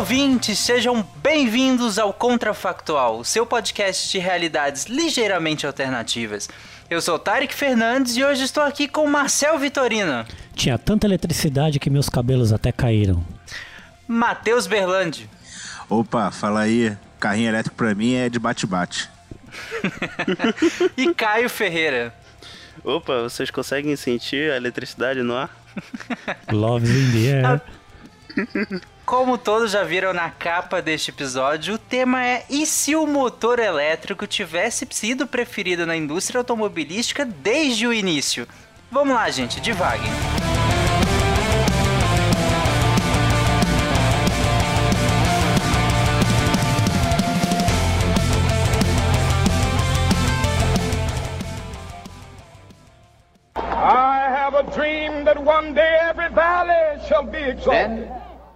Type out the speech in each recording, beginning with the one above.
Ouvintes! Sejam bem-vindos ao Contrafactual, seu podcast de realidades ligeiramente alternativas. Eu sou Tarek Fernandes e hoje estou aqui com Marcel Vitorino. Tinha tanta eletricidade que meus cabelos até caíram. Matheus Berlandi. Opa, fala aí. Carrinho elétrico pra mim é de bate-bate. e Caio Ferreira. Opa, vocês conseguem sentir a eletricidade no ar? Love in the air. Como todos já viram na capa deste episódio, o tema é e se o motor elétrico tivesse sido preferido na indústria automobilística desde o início? Vamos lá, gente, devagar. I have a dream that one day every valley shall be exalted. Then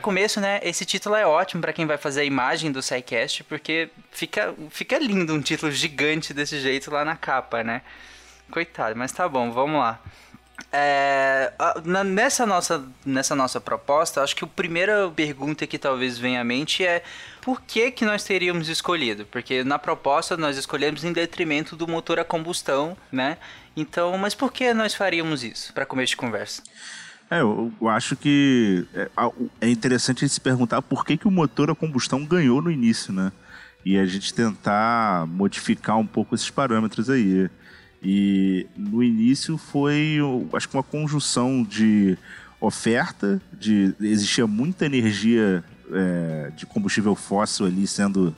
Começo, né, esse título é ótimo para quem vai fazer a imagem do SciCast, porque fica, fica lindo um título gigante desse jeito lá na capa, né? Coitado, mas tá bom, vamos lá. É, nessa, nossa, nessa nossa proposta, acho que a primeira pergunta que talvez venha à mente é por que, que nós teríamos escolhido? Porque na proposta nós escolhemos em detrimento do motor a combustão, né? Então, mas por que nós faríamos isso para começo de conversa? É, eu, eu acho que é, é interessante a gente se perguntar por que, que o motor a combustão ganhou no início, né? E a gente tentar modificar um pouco esses parâmetros aí. E no início foi, acho que uma conjunção de oferta, de existia muita energia é, de combustível fóssil ali sendo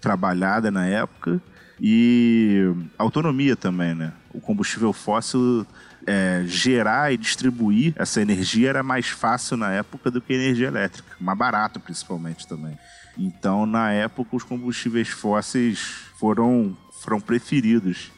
trabalhada na época e autonomia também, né? O combustível fóssil é, gerar e distribuir essa energia era mais fácil na época do que energia elétrica, mais barato principalmente também. Então, na época, os combustíveis fósseis foram, foram preferidos.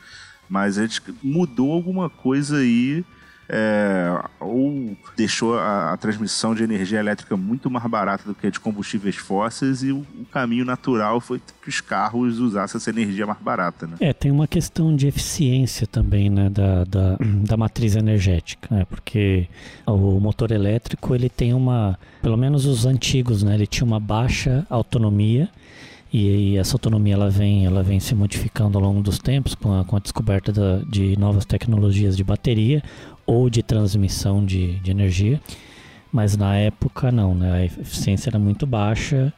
Mas a gente mudou alguma coisa aí, é, ou deixou a, a transmissão de energia elétrica muito mais barata do que a de combustíveis fósseis, e o, o caminho natural foi que os carros usassem essa energia mais barata, né? É, tem uma questão de eficiência também, né, da, da, da matriz energética, né, porque o motor elétrico, ele tem uma, pelo menos os antigos, né, ele tinha uma baixa autonomia, e, e essa autonomia ela vem, ela vem se modificando ao longo dos tempos com a, com a descoberta da- de novas tecnologias de bateria ou de transmissão de, de energia, mas na época não, né, a eficiência era muito baixa,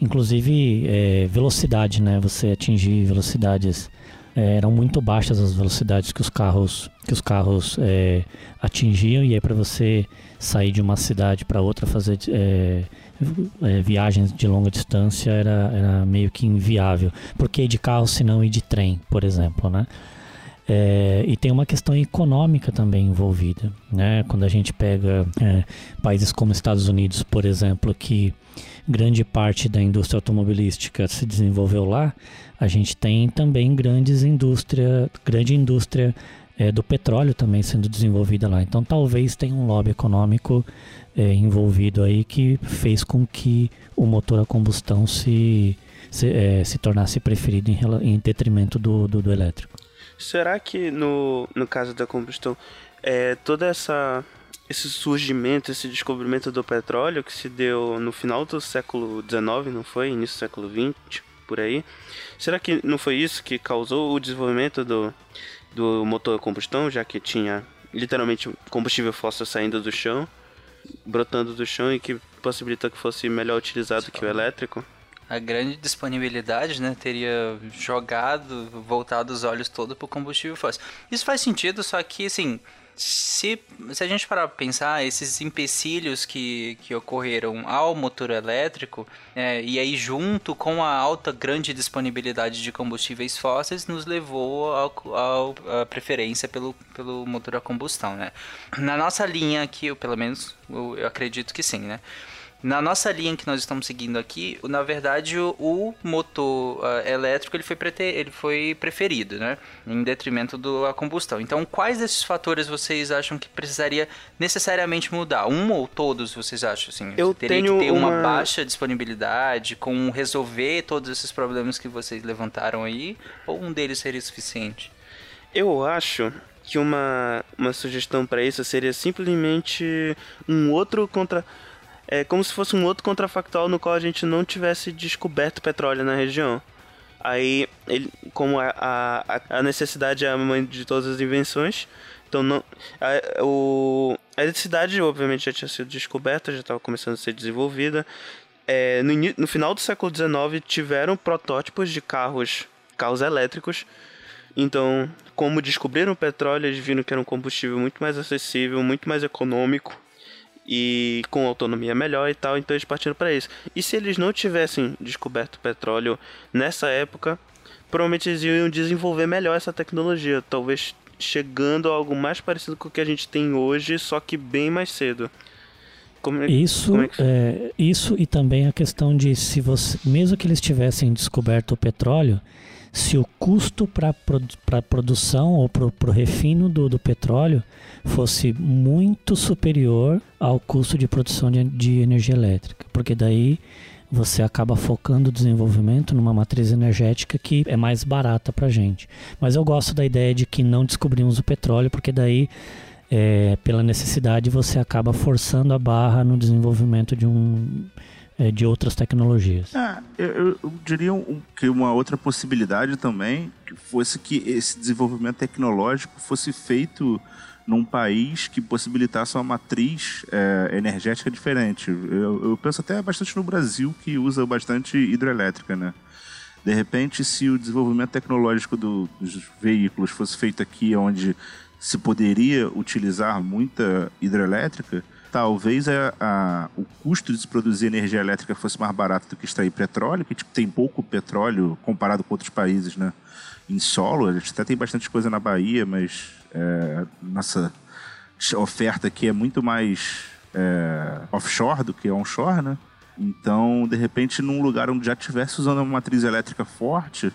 inclusive é, velocidade, né? Você atingir velocidades é, eram muito baixas as velocidades que os carros que os carros é, atingiam e aí para você sair de uma cidade para outra fazer é, é, viagens de longa distância era, era meio que inviável. Por que ir de carro se não ir de trem, por exemplo, né? É, e tem uma questão econômica também envolvida, né? Quando a gente pega é, países como Estados Unidos, por exemplo, que grande parte da indústria automobilística se desenvolveu lá, a gente tem também grandes indústria, grande indústria é, do petróleo também sendo desenvolvida lá. Então talvez tenha um lobby econômico é, envolvido aí que fez com que o motor a combustão se, se, é, se tornasse preferido em, em detrimento do, do, do elétrico. Será que no, no caso da combustão, é, toda essa esse surgimento, esse descobrimento do petróleo que se deu no final do século XIX, não foi? Início do século XX, por aí. Será que não foi isso que causou o desenvolvimento do, do motor a combustão, já que tinha literalmente combustível fóssil saindo do chão, brotando do chão e que possibilitou que fosse melhor utilizado que o elétrico? A grande disponibilidade, né, teria jogado, voltado os olhos todo pro combustível fóssil. Isso faz sentido, só que, assim, se, se a gente parar pra pensar, esses empecilhos que, que ocorreram ao motor elétrico, é, e aí junto com a alta grande disponibilidade de combustíveis fósseis, nos levou à preferência pelo, pelo motor a combustão, né? Na nossa linha aqui, eu, pelo menos, eu, eu acredito que sim, né? Na nossa linha que nós estamos seguindo aqui, na verdade o, o motor uh, elétrico ele foi, ele foi preferido, né? Em detrimento da combustão. Então, quais desses fatores vocês acham que precisaria necessariamente mudar? Um ou todos vocês acham? Assim, Eu teria tenho que ter uma... uma baixa disponibilidade com resolver todos esses problemas que vocês levantaram aí? Ou um deles seria suficiente? Eu acho que uma, uma sugestão para isso seria simplesmente um outro contra é como se fosse um outro contrafactual no qual a gente não tivesse descoberto petróleo na região. Aí, ele, como a, a, a necessidade é a mãe de todas as invenções, então não. A, o, a eletricidade, obviamente, já tinha sido descoberta, já estava começando a ser desenvolvida. É, no, no final do século XIX tiveram protótipos de carros, carros elétricos. Então, como descobriram o petróleo, eles viram que era um combustível muito mais acessível, muito mais econômico e com autonomia melhor e tal, então eles partiram para isso. E se eles não tivessem descoberto petróleo nessa época, provavelmente eles iam desenvolver melhor essa tecnologia, talvez chegando a algo mais parecido com o que a gente tem hoje, só que bem mais cedo. Como, é, isso, como é que... é, isso e também a questão de se você, mesmo que eles tivessem descoberto o petróleo, se o custo para a produção ou para o refino do, do petróleo fosse muito superior ao custo de produção de, de energia elétrica, porque daí você acaba focando o desenvolvimento numa matriz energética que é mais barata para a gente. Mas eu gosto da ideia de que não descobrimos o petróleo, porque daí, é, pela necessidade, você acaba forçando a barra no desenvolvimento de um é, de outras tecnologias. É, eu, eu, diria um, que uma outra possibilidade também fosse que esse desenvolvimento tecnológico fosse feito num país que possibilitasse uma matriz é, energética diferente. Eu, eu, penso até bastante no Brasil, que usa bastante hidrelétrica, né? De repente, se o desenvolvimento tecnológico do, dos veículos fosse feito aqui, onde se poderia utilizar muita hidrelétrica, talvez a, a, o custo de se produzir energia elétrica fosse mais barato do que extrair petróleo, que tipo, tem pouco petróleo comparado com outros países, né? Em solo, a gente até tem bastante coisa na Bahia, mas é, nossa oferta aqui é muito mais é, offshore do que onshore, né? Então, de repente, num lugar onde já estivesse usando uma matriz elétrica forte,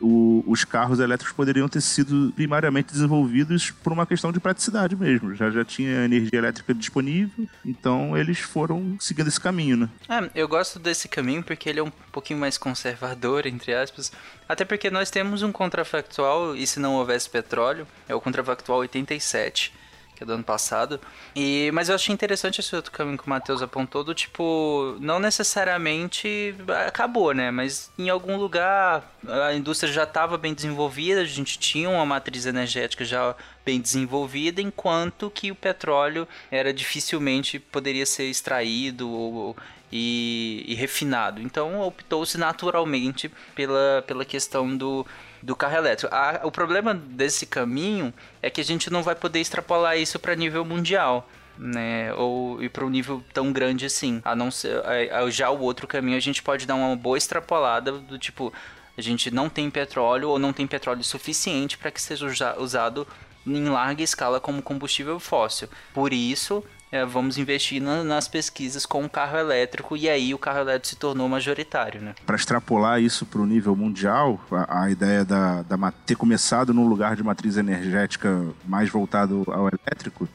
o, os carros elétricos poderiam ter sido primariamente desenvolvidos por uma questão de praticidade mesmo. Já, já tinha energia elétrica disponível, então eles foram seguindo esse caminho, né? É, eu gosto desse caminho porque ele é um pouquinho mais conservador, entre aspas. Até porque nós temos um contrafactual, e se não houvesse petróleo, é o contrafactual 87 que é do ano passado. E, mas eu achei interessante esse outro caminho que o Matheus apontou, do tipo, não necessariamente acabou, né? Mas em algum lugar a indústria já estava bem desenvolvida, a gente tinha uma matriz energética já bem desenvolvida, enquanto que o petróleo era dificilmente poderia ser extraído ou, e, e refinado. Então optou-se naturalmente pela, pela questão do do carro elétrico. A, o problema desse caminho é que a gente não vai poder extrapolar isso para nível mundial. Né, ou ir para um nível tão grande assim. A não ser já o outro caminho a gente pode dar uma boa extrapolada do tipo a gente não tem petróleo ou não tem petróleo suficiente para que seja usado em larga escala como combustível fóssil. Por isso, é, vamos investir na, nas pesquisas com o carro elétrico e aí o carro elétrico se tornou majoritário. Né? Para extrapolar isso para o nível mundial, a, a ideia da, da, ter começado num lugar de matriz energética mais voltado ao elétrico,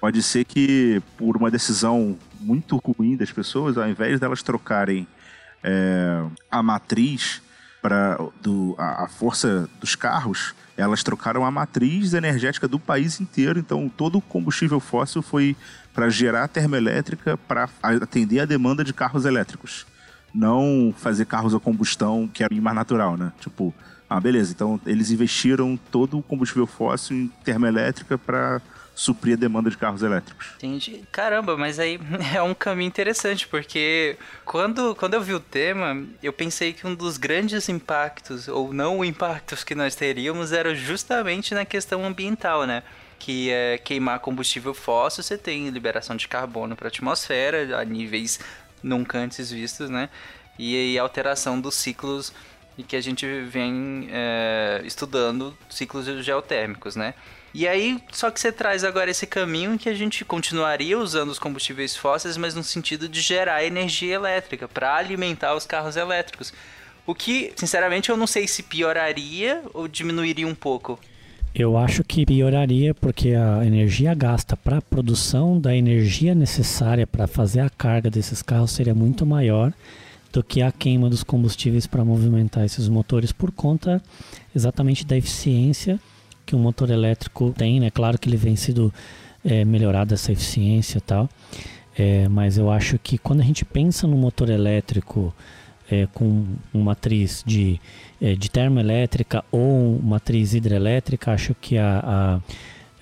pode ser que por uma decisão muito ruim das pessoas, ao invés delas trocarem é, a matriz para a, a força dos carros, elas trocaram a matriz energética do país inteiro, então todo o combustível fóssil foi para gerar termoelétrica para atender a demanda de carros elétricos. Não fazer carros a combustão, que é mais natural, né? Tipo, ah, beleza, então eles investiram todo o combustível fóssil em termoelétrica para suprir a demanda de carros elétricos. Entendi. Caramba, mas aí é um caminho interessante, porque quando, quando eu vi o tema, eu pensei que um dos grandes impactos, ou não impactos que nós teríamos, era justamente na questão ambiental, né? que é queimar combustível fóssil, você tem liberação de carbono para a atmosfera a níveis nunca antes vistos, né? E aí alteração dos ciclos que a gente vem é, estudando ciclos geotérmicos, né? E aí, só que você traz agora esse caminho em que a gente continuaria usando os combustíveis fósseis, mas no sentido de gerar energia elétrica para alimentar os carros elétricos. O que, sinceramente, eu não sei se pioraria ou diminuiria um pouco. Eu acho que pioraria porque a energia gasta para a produção da energia necessária para fazer a carga desses carros seria muito maior do que a queima dos combustíveis para movimentar esses motores por conta exatamente da eficiência que um motor elétrico tem, né? Claro que ele vem sido é, melhorado essa eficiência e tal, é, mas eu acho que quando a gente pensa no motor elétrico é, com uma matriz de, é, de termoelétrica ou matriz hidrelétrica, acho que a, a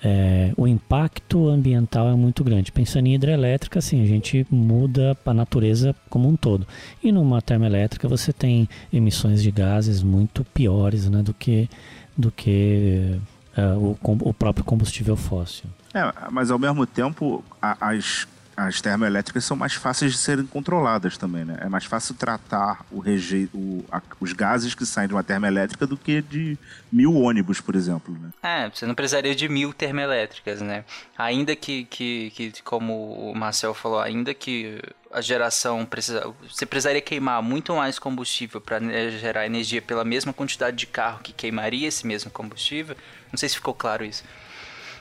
é, o impacto ambiental é muito grande. Pensando em hidrelétrica, assim, a gente muda a natureza como um todo. E numa termoelétrica você tem emissões de gases muito piores né, do que, do que uh, o, o, próprio combustível fóssil. É, mas ao mesmo tempo, a, as as termoelétricas são mais fáceis de serem controladas também, né? É mais fácil tratar o reje... O, a, os gases que saem de uma termoelétrica do que de mil ônibus, por exemplo, né? É, você não precisaria de mil termoelétricas, né? Ainda que, que, que como o Marcel falou, ainda que a geração precisa... Você precisaria queimar muito mais combustível para gerar energia pela mesma quantidade de carro que queimaria esse mesmo combustível. Não sei se ficou claro isso.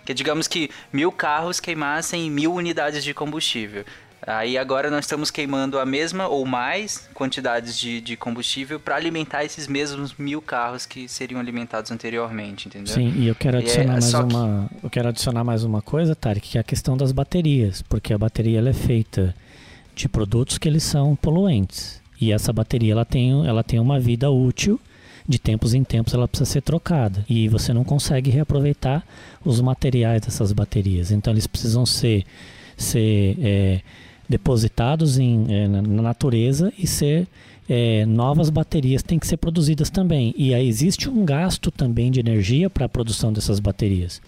Que digamos que mil carros queimassem mil unidades de combustível. Aí agora nós estamos queimando a mesma ou mais quantidades de, de combustível para alimentar esses mesmos mil carros que seriam alimentados anteriormente, entendeu? Sim, e eu quero adicionar é, mais uma, que... eu quero adicionar mais uma coisa, Tarek, que é a questão das baterias, porque a bateria ela é feita de produtos que eles são poluentes. E essa bateria ela tem, ela tem uma vida útil de tempos em tempos ela precisa ser trocada e você não consegue reaproveitar os materiais dessas baterias. Então eles precisam ser, ser é, depositados em, é, na natureza e ser é, novas baterias têm que ser produzidas também. E aí existe um gasto também de energia para a produção dessas baterias.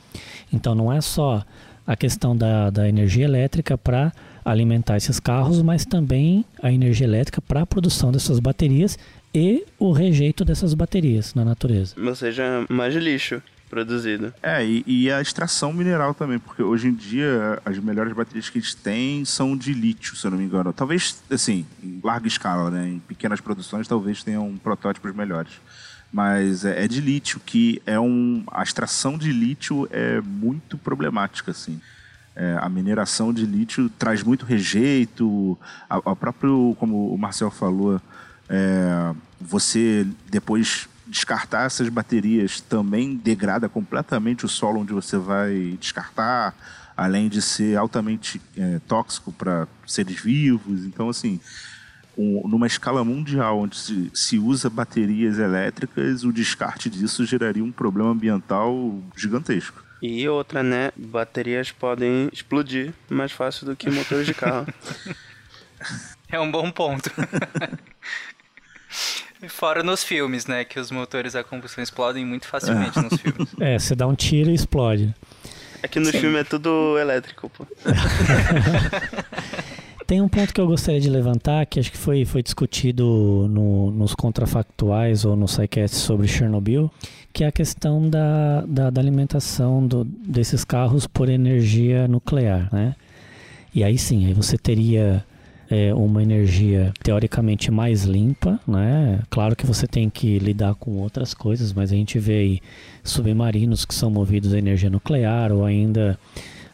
Então não é só a questão da, da energia elétrica para alimentar esses carros, mas também a energia elétrica para a produção dessas baterias e o rejeito dessas baterias na natureza. Ou seja, mais lixo produzido. É, e, e, a extração mineral também, porque hoje em dia as melhores baterias que a gente tem são de lítio, se eu não me engano. Talvez, assim, em larga escala, né? Em pequenas produções, talvez tenham protótipos melhores. Mas é, é de lítio, que é um. A extração de lítio é muito problemática, assim. É, a mineração de lítio traz muito rejeito, a, a próprio, como o Marcel falou, é, você depois descartar essas baterias também degrada completamente o solo onde você vai descartar, além de ser altamente é, tóxico para seres vivos. Então, assim, um, numa escala mundial onde se, se, usa baterias elétricas, o descarte disso geraria um problema ambiental gigantesco. E outra, né? Baterias podem explodir mais fácil do que motores de carro. é um bom ponto. Fora nos filmes, né? Que os motores a combustão explodem muito facilmente nos filmes. É, você dá um tiro e explode. É que no Sim. filme é tudo elétrico, pô. Tem um ponto que eu gostaria de levantar, que acho que foi, foi discutido no, nos contrafactuais ou no SciCast sobre Chernobyl, que é a questão da, da, da alimentação do, desses carros por energia nuclear, né? E aí sim, aí você teria é, uma energia teoricamente mais limpa, né? Claro que você tem que lidar com outras coisas, mas a gente vê aí submarinos que são movidos a energia nuclear ou ainda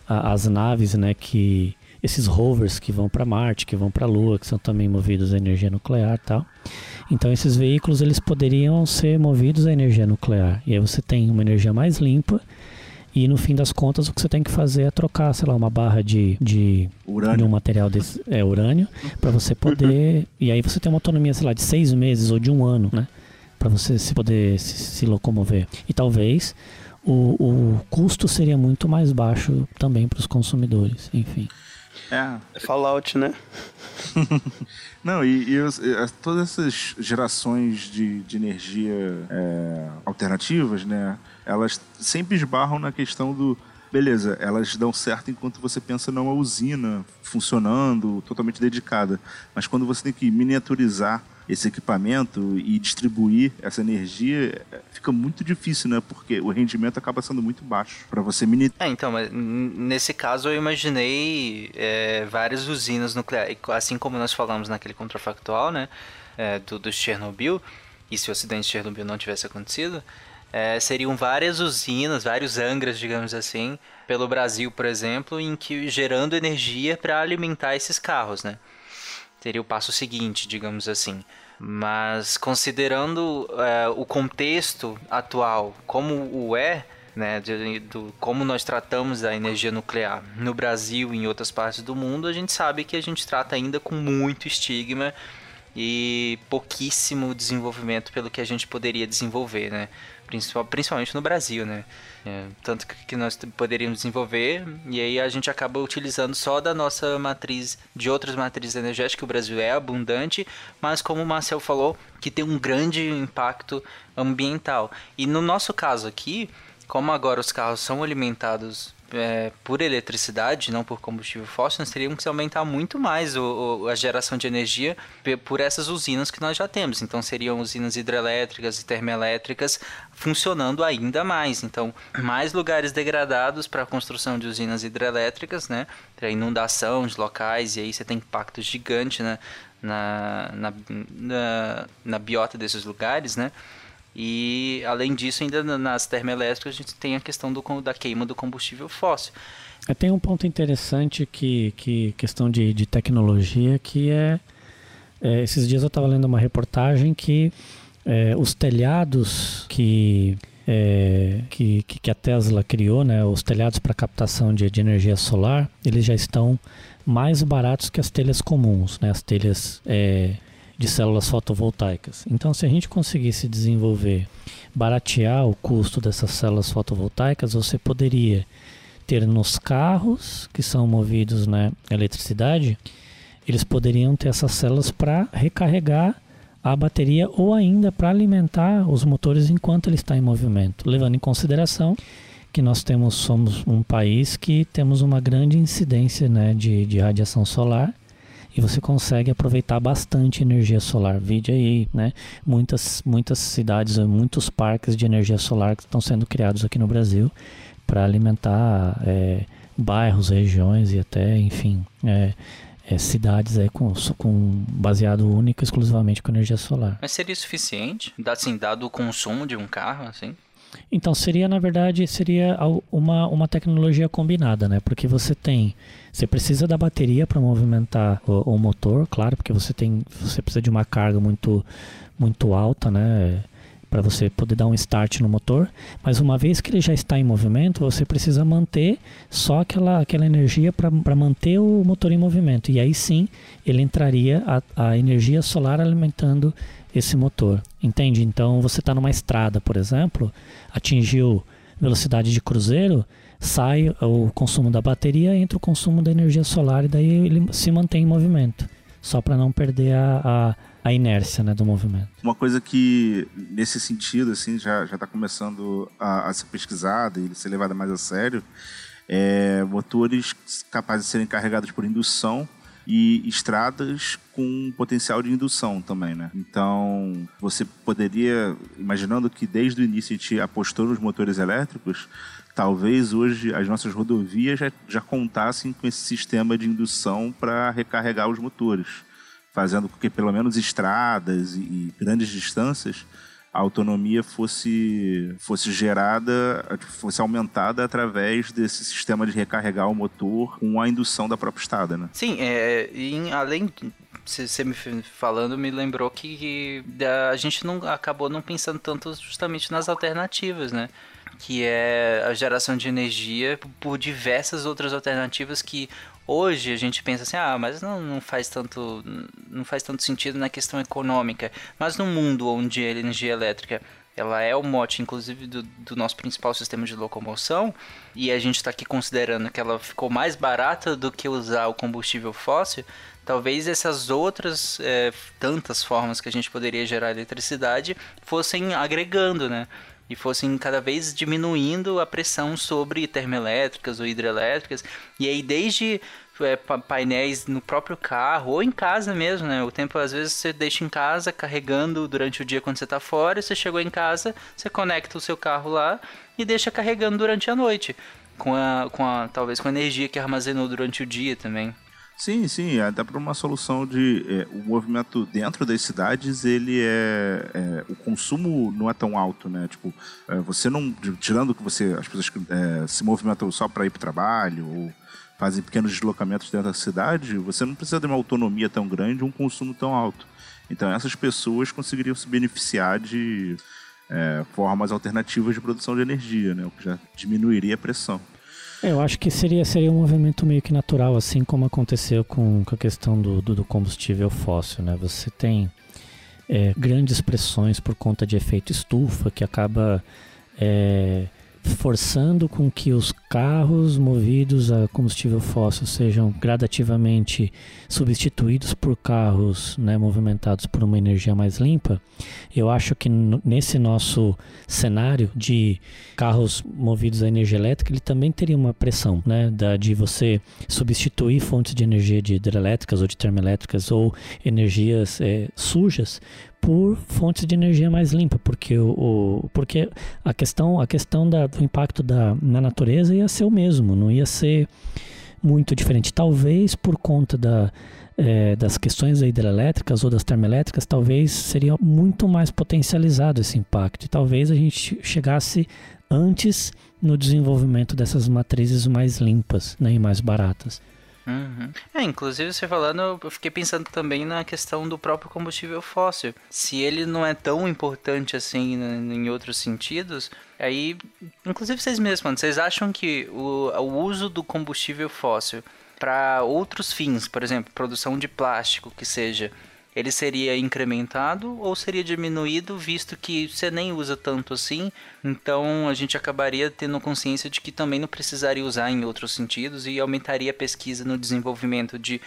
a, as naves, né? Que esses rovers que vão para Marte, que vão para a Lua, que são também movidos a energia nuclear, tal. Então esses veículos eles poderiam ser movidos a energia nuclear. E aí você tem uma energia mais limpa e no fim das contas, o que você tem que fazer é trocar, sei lá, uma barra de, de, urânio. de um material desse, é, urânio, para você poder. e aí você tem uma autonomia, sei lá, de seis meses ou de um ano, né? Para você se poder se, se, locomover. E talvez o, o custo seria muito mais baixo também para os consumidores, enfim. É. Fallout, né? Não, e, e, e, todas essas gerações de, de energia é, alternativas, né? elas sempre esbarram na questão do beleza, elas dão certo enquanto você pensa numa usina funcionando, totalmente dedicada. Mas quando você tem que miniaturizar esse equipamento e distribuir essa energia, fica muito difícil, né? Porque o rendimento acaba sendo muito baixo para você mini. É, então, nesse caso eu imaginei é, várias usinas nucleares, assim como nós falamos naquele contrafactual, né? é, do, do Chernobyl, e se o acidente de Chernobyl não tivesse acontecido, é, seriam várias usinas, vários angras, digamos assim, pelo Brasil, por exemplo, em que gerando energia para alimentar esses carros, né? Seria o passo seguinte, digamos assim. Mas considerando é, o contexto atual, como o é, né, de- do, como nós tratamos da energia nuclear no Brasil e em outras partes do mundo, a gente sabe que a gente trata ainda com muito estigma e pouquíssimo desenvolvimento pelo que a gente poderia desenvolver, né? Principal- Principalmente no Brasil, né? É, tanto que- nós poderíamos desenvolver e aí a gente acaba utilizando só da nossa matriz, de outras matrizes energéticas, o Brasil é abundante, mas como o Marcel falou, que tem um grande impacto ambiental. E no nosso caso aqui, como agora os carros são alimentados é, por eletricidade, não por combustível fóssil, nós teríamos que aumentar muito mais o, o- a geração de energia por essas usinas que nós já temos. Então seriam usinas hidrelétricas e termoelétricas funcionando ainda mais. Então, mais lugares degradados para a construção de usinas hidrelétricas, né? Para inundação de locais, e aí você tem impacto gigante né? na, na, na, na biota desses lugares, né? E além disso, ainda na- nas termoelétricas a gente tem a questão do, da queima do combustível fóssil. É, tem um ponto interessante que, que questão de, de tecnologia que é, é, esses dias eu estava lendo uma reportagem que é, os telhados que, é, que, que que a Tesla criou, né, os telhados para captação de, de energia solar, eles já estão mais baratos que as telhas comuns, né, as telhas é, de células fotovoltaicas. Então, se a gente conseguisse desenvolver, baratear o custo dessas células fotovoltaicas, você poderia ter nos carros que são movidos na eletricidade, eles poderiam ter essas células para recarregar a bateria ou ainda para alimentar os motores enquanto ele está em movimento, levando em consideração que nós temos somos um país que temos uma grande incidência né, de, de radiação solar e você consegue aproveitar bastante energia solar. Vide aí, né? Muitas, muitas cidades, muitos parques de energia solar que estão sendo criados aqui no Brasil para alimentar é, bairros, regiões e até, enfim, é, é, cidades aí com, com baseado único exclusivamente com energia solar. Mas seria suficiente? Assim, dado o consumo de um carro, assim? Então seria na verdade seria uma, uma tecnologia combinada, né? Porque você tem você precisa da bateria para movimentar o, o motor, claro, porque você tem você precisa de uma carga muito muito alta, né? Para você poder dar um start no motor, mas uma vez que ele já está em movimento, você precisa manter só aquela, aquela energia para manter o motor em movimento. E aí sim ele entraria a, a energia solar alimentando esse motor. Entende? Então você está numa estrada, por exemplo, atingiu velocidade de cruzeiro, sai o consumo da bateria, entra o consumo da energia solar e daí ele se mantém em movimento, só para não perder a, a, a inércia né, do movimento. Uma coisa que, nesse sentido, assim, já está começando a, a ser pesquisada e ser levada mais a sério, é motores capazes de serem carregados por indução e estradas com potencial de indução também, né? Então, você poderia, imaginando que desde o início a gente apostou nos motores elétricos, talvez hoje as nossas rodovias já, já contassem com esse sistema de indução para recarregar os motores, fazendo com que pelo menos estradas e, e grandes distâncias a autonomia fosse, fosse gerada, fosse aumentada através desse sistema de recarregar o motor com a indução da própria estrada, né? Sim, é, e além você me falando me lembrou que, que a gente não acabou não pensando tanto justamente nas alternativas, né? Que é a geração de energia por diversas outras alternativas que hoje a gente pensa assim, ah, mas não, não faz tanto não faz tanto sentido na questão econômica. Mas no mundo onde a energia elétrica ela é o mote, inclusive, do, do nosso principal sistema de locomoção, e a gente está aqui considerando que ela ficou mais barata do que usar o combustível fóssil, talvez essas outras é, tantas formas que a gente poderia gerar eletricidade fossem agregando, né? E fossem cada vez diminuindo a pressão sobre termoelétricas ou hidrelétricas. E aí, desde é, painéis no próprio carro ou em casa mesmo, né? O tempo às vezes você deixa em casa carregando durante o dia quando você está fora, você chegou em casa, você conecta o seu carro lá e deixa carregando durante a noite, com a, com a talvez com a energia que armazenou durante o dia também. Sim, sim, até para uma solução de é, o movimento dentro das cidades ele é, é, o consumo não é tão alto, né? Tipo, é, você não tirando que você as pessoas é, se movimentam só para ir para o trabalho ou fazem pequenos deslocamentos dentro da cidade, você não precisa de uma autonomia tão grande, um consumo tão alto. Então essas pessoas conseguiriam se beneficiar de é, formas alternativas de produção de energia, né? O que já diminuiria a pressão. É, eu acho que seria, seria um movimento meio que natural, assim como aconteceu com, com a questão do, do, do combustível fóssil, né? Você tem é, grandes pressões por conta de efeito estufa que acaba é, forçando com que os carros movidos a combustível fóssil sejam gradativamente substituídos por carros né, movimentados por uma energia mais limpa, eu acho que nesse nosso cenário de carros movidos a energia elétrica, ele também teria uma pressão né, da, de você substituir fontes de energia de hidrelétricas ou de termoelétricas ou energias é, sujas por fontes de energia mais limpa, porque, o, o, porque a questão, a questão da, do impacto da, na natureza ia ser o mesmo, não ia ser muito diferente. Talvez por conta da, é, das questões hidrelétricas ou das termoelétricas, talvez seria muito mais potencializado esse impacto. E talvez a gente chegasse antes no desenvolvimento dessas matrizes mais limpas né, e mais baratas. Uhum. É, inclusive você falando, eu fiquei pensando também na questão do próprio combustível fóssil. Se ele não é tão importante assim em outros sentidos, aí, inclusive vocês mesmos, vocês acham que o, o uso do combustível fóssil para outros fins, por exemplo, produção de plástico, que seja, ele seria incrementado ou seria diminuído, visto que você nem usa tanto assim, então a gente acabaria tendo consciência de que também não precisaria usar em outros sentidos e aumentaria a pesquisa no desenvolvimento de,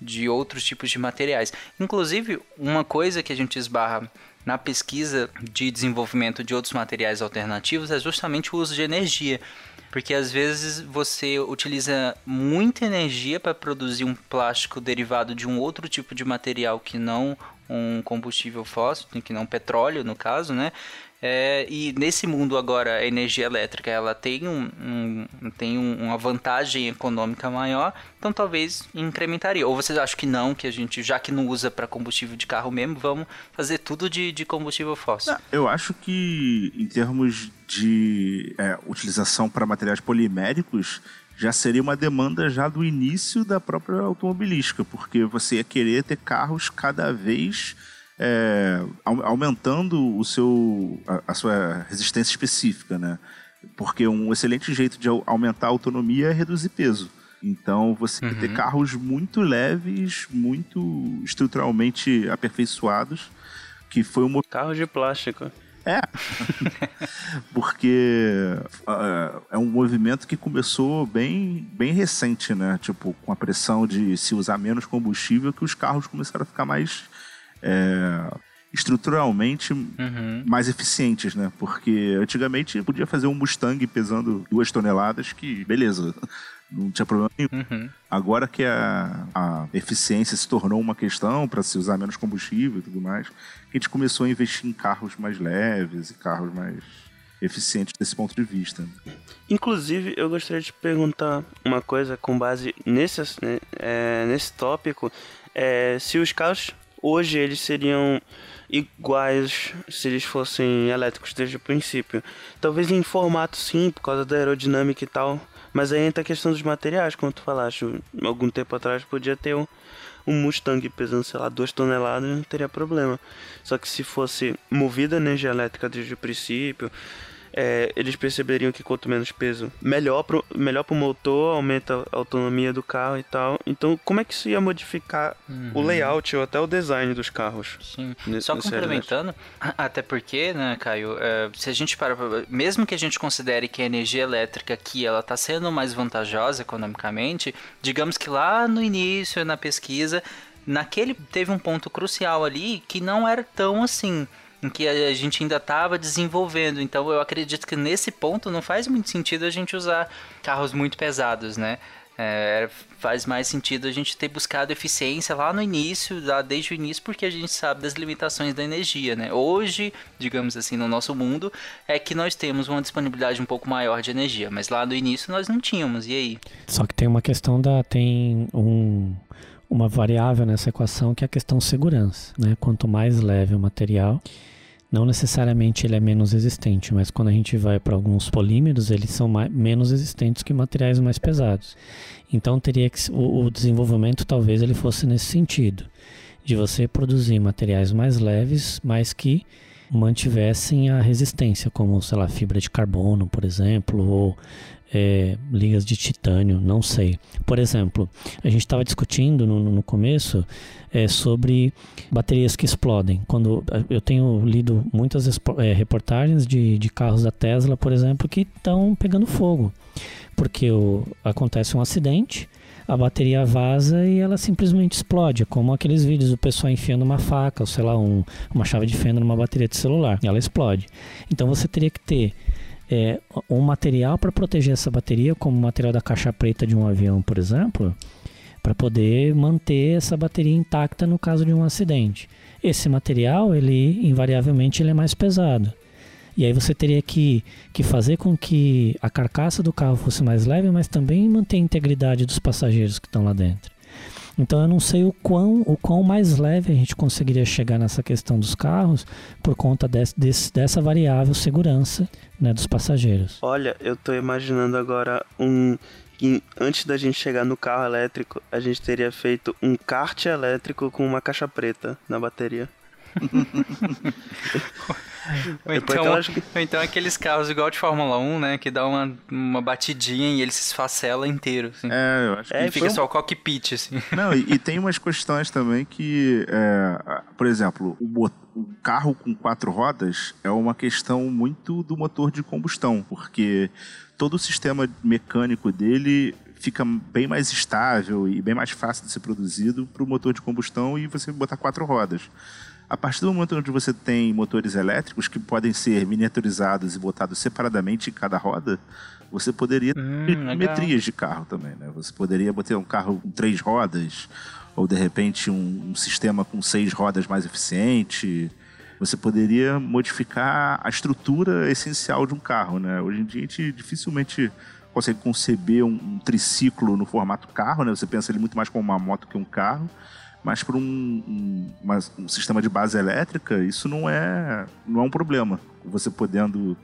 de outros tipos de materiais. Inclusive, uma coisa que a gente esbarra na pesquisa de desenvolvimento de outros materiais alternativos é justamente o uso de energia. Porque às vezes você utiliza muita energia para produzir um plástico derivado de um outro tipo de material que não um combustível fóssil, que não petróleo no caso, né? É, e nesse mundo agora a energia elétrica ela tem, um, um tem um, uma vantagem econômica maior, então talvez incrementaria. Ou vocês acham que não, que a gente, já que não usa para combustível de carro mesmo, vamos fazer tudo de, de combustível fóssil? Não, eu acho que em termos de é, utilização para materiais poliméricos, já seria uma demanda já do início da própria automobilística, porque você ia querer ter carros cada vez é, aumentando o seu, a, a, sua resistência específica, né? Porque um excelente jeito de aumentar a autonomia é reduzir peso. Então você uhum. ter carros muito leves, muito estruturalmente aperfeiçoados, que foi um carro de plástico. É, porque uh, é um movimento que começou bem, bem recente, né? Tipo, com a pressão de se usar menos combustível, que os carros começaram a ficar mais é, estruturalmente uhum. mais eficientes, né? Porque antigamente podia fazer um Mustang pesando duas toneladas que, beleza, não tinha problema nenhum. Uhum. Agora que a, a eficiência se tornou uma questão para se usar menos combustível e tudo mais, a gente começou a investir em carros mais leves e carros mais eficientes desse ponto de vista. Inclusive, eu gostaria de perguntar uma coisa com base nesse, né, é, nesse tópico. É, se os carros hoje eles seriam iguais se eles fossem elétricos desde o princípio. Talvez em formato sim, por causa da aerodinâmica e tal. Mas aí entra a questão dos materiais, como tu falaste. Algum tempo atrás podia ter um, um Mustang pesando, sei lá, 2 toneladas, não teria problema. Só que se fosse movida a energia elétrica desde o princípio, é, eles perceberiam que quanto menos peso, melhor pro, melhor pro motor, aumenta a autonomia do carro e tal. Então, como é que isso ia modificar uhum. o layout ou até o design dos carros? Sim. Nesse, Só complementando, até porque, né, Caio, é, se a gente para, mesmo que a gente considere que a energia elétrica aqui ela está sendo mais vantajosa economicamente, digamos que lá no início, na pesquisa, naquele teve um ponto crucial ali que não era tão assim em que a gente ainda estava desenvolvendo. Então eu acredito que nesse ponto não faz muito sentido a gente usar carros muito pesados, né? É, faz mais sentido a gente ter buscado eficiência lá no início, lá desde o início, porque a gente sabe das limitações da energia, né? Hoje, digamos assim, no nosso mundo, é que nós temos uma disponibilidade um pouco maior de energia, mas lá no início nós não tínhamos, e aí? Só que tem uma questão da. tem um, uma variável nessa equação que é a questão segurança, né? Quanto mais leve o material, não necessariamente ele é menos resistente, mas quando a gente vai para alguns polímeros, eles são mais, menos resistentes que materiais mais pesados. Então teria que o, o, desenvolvimento talvez ele fosse nesse sentido, de você produzir materiais mais leves, mas que mantivessem a resistência, como sei lá fibra de carbono, por exemplo, ou é, ligas de titânio, não sei. Por exemplo, a gente estava discutindo no, no começo é, sobre baterias que explodem. Quando eu tenho lido muitas é, reportagens de, de carros da Tesla, por exemplo, que estão pegando fogo, porque o, acontece um acidente a bateria vaza e ela simplesmente explode. É como aqueles vídeos do pessoal enfiando uma faca, ou sei lá, um, uma chave de fenda numa bateria de celular. Ela explode. Então você teria que ter é, um material para proteger essa bateria, como o material da caixa preta de um avião, por exemplo, para poder manter essa bateria intacta no caso de um acidente. Esse material, ele invariavelmente ele é mais pesado. E aí você teria que, que fazer com que a carcaça do carro fosse mais leve, mas também manter a integridade dos passageiros que estão lá dentro. Então eu não sei o quão, o quão mais leve a gente conseguiria chegar nessa questão dos carros por conta desse, desse, dessa variável segurança né, dos passageiros. Olha, eu estou imaginando agora um que antes da gente chegar no carro elétrico, a gente teria feito um kart elétrico com uma caixa preta na bateria. ou, então, ou então aqueles carros igual de Fórmula 1, né? Que dá uma, uma batidinha e ele se esfacela inteiro. Assim. É, eu acho que. É, fica um... só o cockpit, assim. Não, e, e, tem umas questões também que, é, por exemplo, o, o carro com quatro rodas é uma questão muito do motor de combustão, porque todo o sistema mecânico dele fica bem mais estável e bem mais fácil de ser produzido para o motor de combustão e você botar quatro rodas. A partir do momento onde você tem motores elétricos que podem ser miniaturizados e botados separadamente em cada roda, você poderia hum, ter metrias de carro também, né? Você poderia botar um carro com três rodas, ou de repente um, um sistema com seis rodas mais eficiente. Você poderia modificar a estrutura essencial de um carro, né? Hoje em dia a gente dificilmente consegue conceber um, um triciclo no formato carro, né? Você pensa ele muito mais como uma moto que um carro mas para um, um, um, sistema de base elétrica, isso não é, não é um problema. Você podendo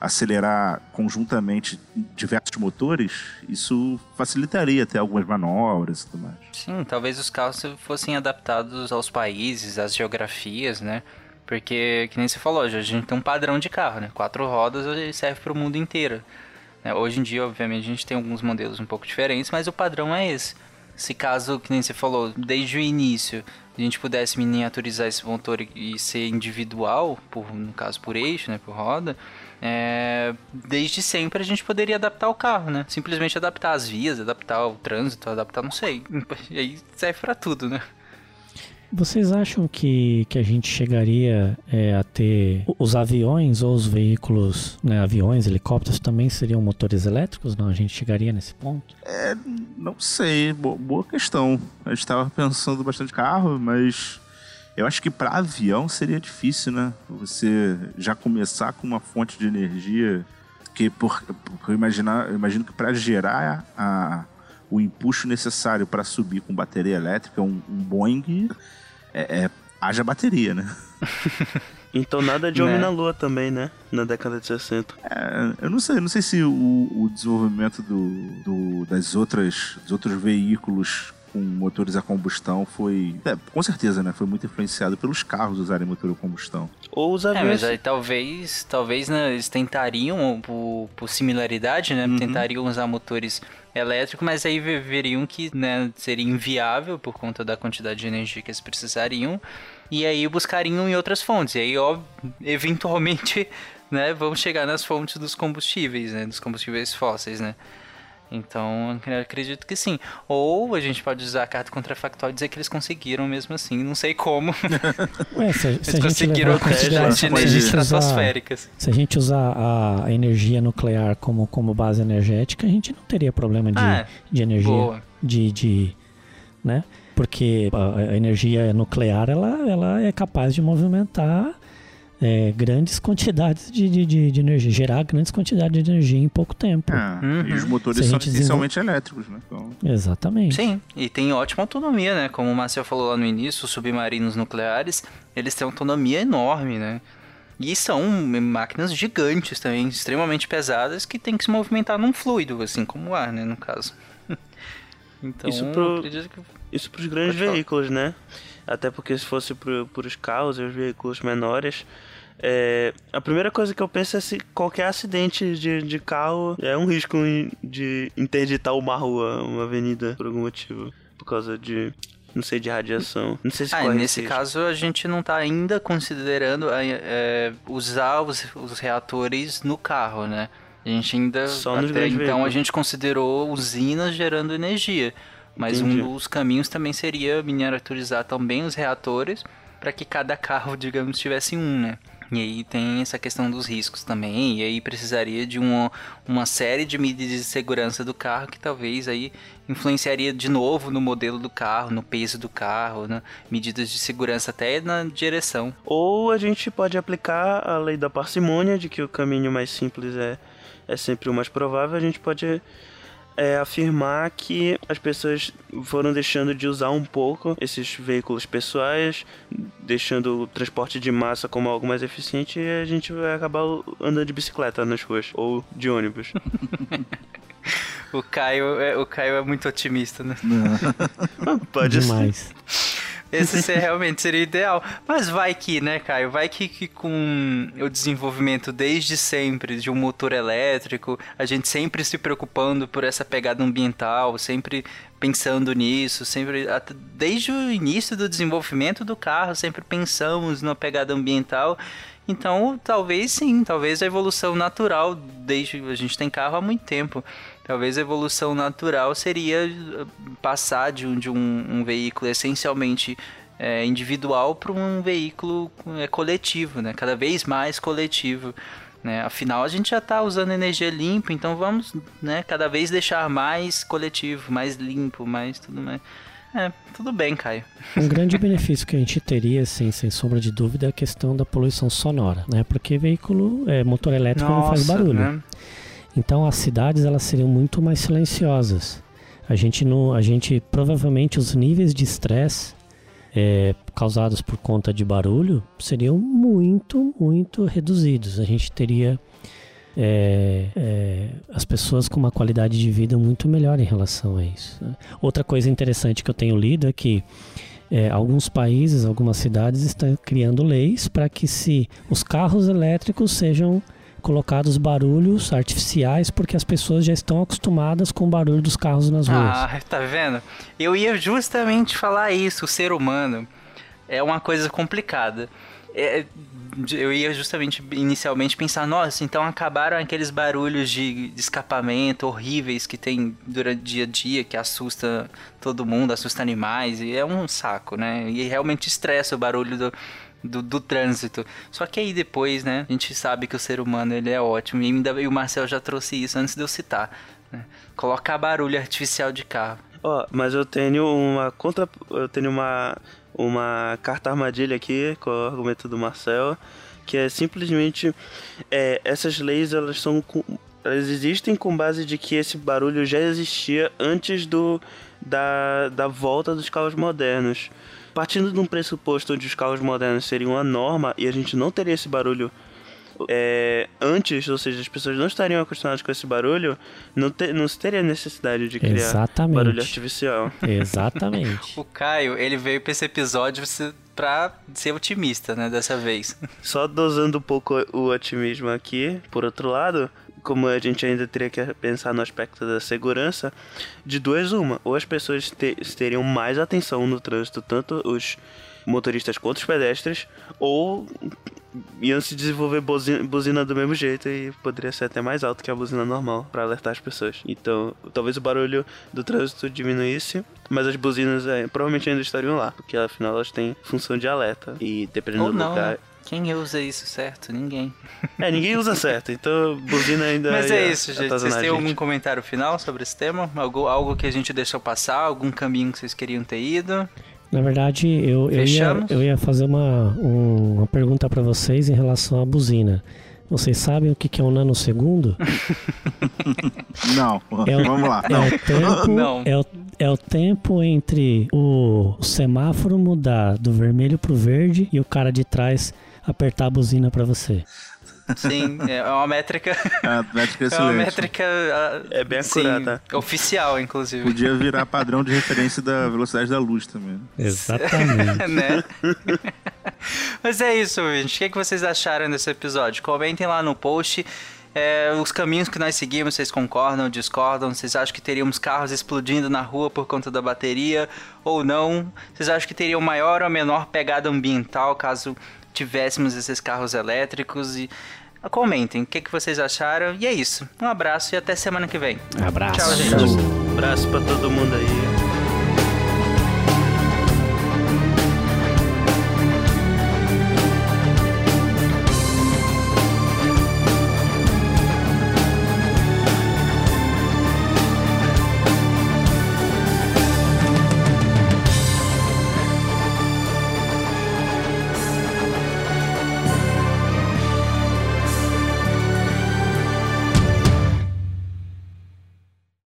acelerar conjuntamente diversos motores, isso facilitaria até algumas manobras e tudo mais. Sim, talvez os carros fossem adaptados aos países, às geografias, né? Porque, que nem você falou, a gente tem um padrão de carro, né? Quatro rodas serve para o mundo inteiro. Né? Hoje em dia, obviamente, a gente tem alguns modelos um pouco diferentes, mas o padrão é esse se caso, que nem você falou, desde o início, a gente pudesse miniaturizar esse motor e ser individual, por, no caso por eixo, né, por roda, é, desde sempre a gente poderia adaptar o carro, né? Simplesmente adaptar as vias, adaptar o trânsito, adaptar, não sei. E aí serve para tudo, né? Vocês acham que, que a gente chegaria é, a ter os aviões ou os veículos, né, aviões, helicópteros também seriam motores elétricos? Não, a gente chegaria nesse ponto? É, não sei, boa, boa questão. A gente estava pensando bastante carro, mas eu acho que para avião seria difícil, né? Você já começar com uma fonte de energia que por, por imaginar, eu imagino que para gerar a o empuxo necessário para subir com bateria elétrica, um, um Boeing, é, é, haja bateria, né? Então nada de Homem né? na Lua também, né? Na década de 60. É, eu não sei, não sei se o, o desenvolvimento do, do, das outras, dos outros veículos com motores a combustão foi. É, com certeza, né? Foi muito influenciado pelos carros usarem motor a combustão. Ou os aviões. É, mas aí talvez, talvez né, eles tentariam, por, por similaridade, né? Uhum. Tentariam usar motores elétricos, mas aí veriam que né, seria inviável por conta da quantidade de energia que eles precisariam. E aí buscariam em outras fontes. E aí, ó, eventualmente, né, vamos chegar nas fontes dos combustíveis, né? Dos combustíveis fósseis, né? Então, eu acredito que sim. Ou a gente pode usar a carta contrafactual e dizer que eles conseguiram mesmo assim. Não sei como. Ué, se, se eles gente conseguiram levar em consideração- quantidade de se a gente energias estratosféricas. Se a gente usar a energia nuclear como, como base energética, a gente não teria problema de, Ah, de energia. boa. De, de, né? Porque a, a energia nuclear ela, ela é capaz de movimentar é, grandes quantidades de, de, de, de energia, gerar grandes quantidades de energia em pouco tempo. É, Uhum. E os motores são essencialmente elétricos, né? Então, Exatamente. Sim, e tem ótima autonomia, né? Como o Marcel falou lá no início, os submarinos nucleares, eles têm autonomia enorme, né? E são máquinas gigantes também, extremamente pesadas, que tem que se movimentar num fluido, assim como o ar, né, no caso. então, Isso pro- que... Isso para os grandes falar. veículos, né? Até porque se fosse para os carros e os veículos menores, é, a primeira coisa que eu penso é se qualquer acidente de, de carro é um risco de interditar uma rua, uma avenida, por algum motivo. Por causa de, não sei, de radiação. Não sei se Ah, nesse risco. caso a gente não está ainda considerando é, é, usar os, os reatores no carro, né? A gente ainda Só até então a veículos. gente considerou usinas gerando energia, mas Entendi. um dos caminhos também seria miniaturizar também os reatores para que cada carro, digamos, tivesse um, né? E aí tem essa questão dos riscos também, e aí precisaria de uma, uma série de medidas de segurança do carro que talvez aí influenciaria de novo no modelo do carro, no peso do carro, né? medidas de segurança até na direção. Ou a gente pode aplicar a lei da parcimônia, de que o caminho mais simples é, é sempre o mais provável. A gente pode é, afirmar que as pessoas foram deixando de usar um pouco esses veículos pessoais, deixando o transporte de massa como algo mais eficiente e a gente vai acabar andando de bicicleta nas ruas ou de ônibus. O Caio é, o Caio é muito otimista, né? Pode ser. Esse ser- realmente seria ideal. Mas vai que, né, Caio? Vai que, que com o desenvolvimento desde sempre de um motor elétrico, a gente sempre se preocupando por essa pegada ambiental, sempre pensando nisso, sempre desde o início do desenvolvimento do carro, sempre pensamos na pegada ambiental. Então, talvez sim, talvez a evolução natural, desde a gente tem carro há muito tempo. Talvez a evolução natural seria eh, passar de um, de um, um veículo essencialmente eh, individual para um veículo eh, coletivo, né? Cada vez mais coletivo. Né? Afinal, a gente já está usando energia limpa, então vamos né, cada vez deixar mais coletivo, mais limpo, mais tudo mais. É, tudo bem, Caio. Um grande benefício que a gente teria, assim, sem sombra de dúvida, é a questão da poluição sonora, né? Porque veículo, é, motor elétrico não faz barulho. né? Então as cidades elas seriam muito mais silenciosas. A gente não, a gente provavelmente os níveis de estresse é, causados por conta de barulho seriam muito, muito reduzidos. A gente teria é, é, as pessoas com uma qualidade de vida muito melhor em relação a isso. né? Outra coisa interessante que eu tenho lido é que é, alguns países, algumas cidades estão criando leis para que se os carros elétricos sejam colocados barulhos artificiais porque as pessoas já estão acostumadas com o barulho dos carros nas ruas. Ah, tá vendo? Eu ia justamente falar isso. O ser humano é uma coisa complicada. É, eu ia justamente inicialmente pensar, nossa, então acabaram aqueles barulhos de, de escapamento horríveis que tem durante o dia a dia, que assusta todo mundo, assusta animais, e é um saco, né? E realmente estressa o barulho do, do, do trânsito. Só que aí depois, né, a gente sabe que o ser humano ele é ótimo, e, ainda, e o Marcel já trouxe isso antes de eu citar. Né? Colocar barulho artificial de carro. Ó, mas eu tenho uma contra. Eu tenho uma. Uma carta armadilha aqui com o argumento do Marcel. Que é simplesmente. É, essas leis elas são. Elas existem com base de que esse barulho já existia antes do. Da, da volta dos carros modernos. Partindo de um pressuposto onde os carros modernos seriam a norma e a gente não teria esse barulho é, antes, ou seja, as pessoas não estariam acostumadas com esse barulho, não, te, não se teria necessidade de criar Exatamente. barulho artificial. Exatamente. O Caio, ele veio pra esse episódio pra ser otimista, né, dessa vez. Só dosando um pouco o otimismo aqui, por outro lado, como a gente ainda teria que pensar no aspecto da segurança, de duas uma, ou as pessoas te- teriam mais atenção no trânsito, tanto os motoristas quanto os pedestres, ou iam se desenvolver buzina, buzina do mesmo jeito e poderia ser até mais alto que a buzina normal para alertar as pessoas. Então, talvez o barulho do trânsito diminuísse, mas as buzinas é, provavelmente ainda estariam lá, porque afinal elas têm função de alerta e dependendo Ou do não, lugar. né? Quem usa isso certo? Ninguém. É, ninguém usa certo, então buzina ainda Mas é isso, gente. Vocês têm gente. algum comentário final sobre esse tema? Algo, algo que a gente deixou passar? Algum caminho que vocês queriam ter ido? Na verdade, eu, eu, ia, eu ia fazer uma, um- uma pergunta pra vocês em relação à buzina. Vocês sabem o que que é um nanosegundo? Não, É o, vamos lá. é Não. o tempo, Não. É, o, é o tempo entre o, o semáforo mudar do vermelho pro verde e o cara de trás apertar a buzina pra você. Sim, é uma métrica. É uma métrica É uma excelente. métrica. ah, É bem sim, acurada. Oficial, inclusive. Podia virar padrão de referência da velocidade da luz também. Exatamente. né? Mas é isso, gente. O que, que vocês acharam desse episódio? Comentem lá no post. é, os caminhos que nós seguimos, vocês concordam, discordam? Vocês acham que teríamos carros explodindo na rua por conta da bateria ou não? Vocês acham que teria maior ou menor pegada ambiental caso tivéssemos esses carros elétricos? E comentem o que, que vocês acharam. E é isso. Um abraço e até semana que vem. Abraço. Tchau, gente. Abraço pra todo mundo aí.